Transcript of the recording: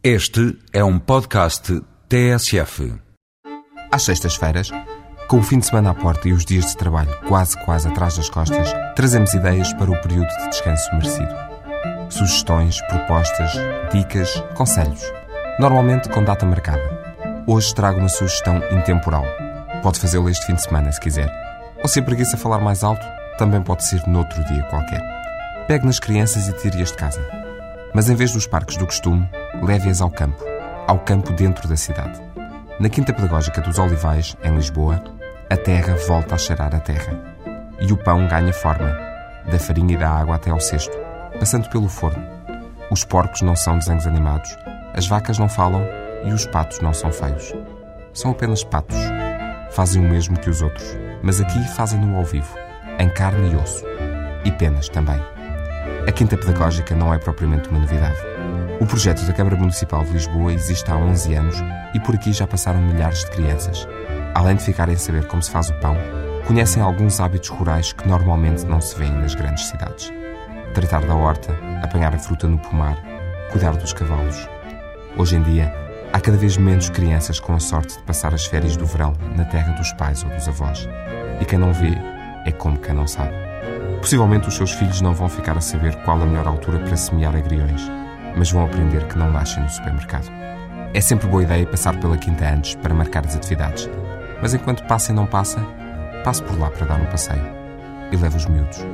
Este é um podcast TSF. Às sextas-feiras, com o fim de semana à porta e os dias de trabalho quase quase atrás das costas, trazemos ideias para o período de descanso merecido. Sugestões, propostas, dicas, conselhos. Normalmente com data marcada. Hoje trago uma sugestão intemporal. Pode fazê-lo este fim de semana se quiser. Ou se a preguiça falar mais alto, também pode ser noutro dia qualquer. Pegue nas crianças e tire-as de casa. Mas em vez dos parques do costume, leve-as ao campo. Ao campo dentro da cidade. Na Quinta Pedagógica dos Olivais, em Lisboa, a terra volta a cheirar a terra. E o pão ganha forma, da farinha e da água até ao cesto, passando pelo forno. Os porcos não são desenhos animados, as vacas não falam e os patos não são feios. São apenas patos. Fazem o mesmo que os outros, mas aqui fazem-no ao vivo, em carne e osso. E penas também. A Quinta Pedagógica não é propriamente uma novidade. O projeto da Câmara Municipal de Lisboa existe há 11 anos e por aqui já passaram milhares de crianças. Além de ficarem a saber como se faz o pão, conhecem alguns hábitos rurais que normalmente não se vêem nas grandes cidades. Tratar da horta, apanhar a fruta no pomar, cuidar dos cavalos. Hoje em dia, há cada vez menos crianças com a sorte de passar as férias do verão na terra dos pais ou dos avós. E quem não vê é como quem não sabe. Possivelmente os seus filhos não vão ficar a saber qual a melhor altura para semear agriões, mas vão aprender que não nascem no supermercado. É sempre boa ideia passar pela quinta antes para marcar as atividades, mas enquanto passa e não passa, passe por lá para dar um passeio e leve os miúdos.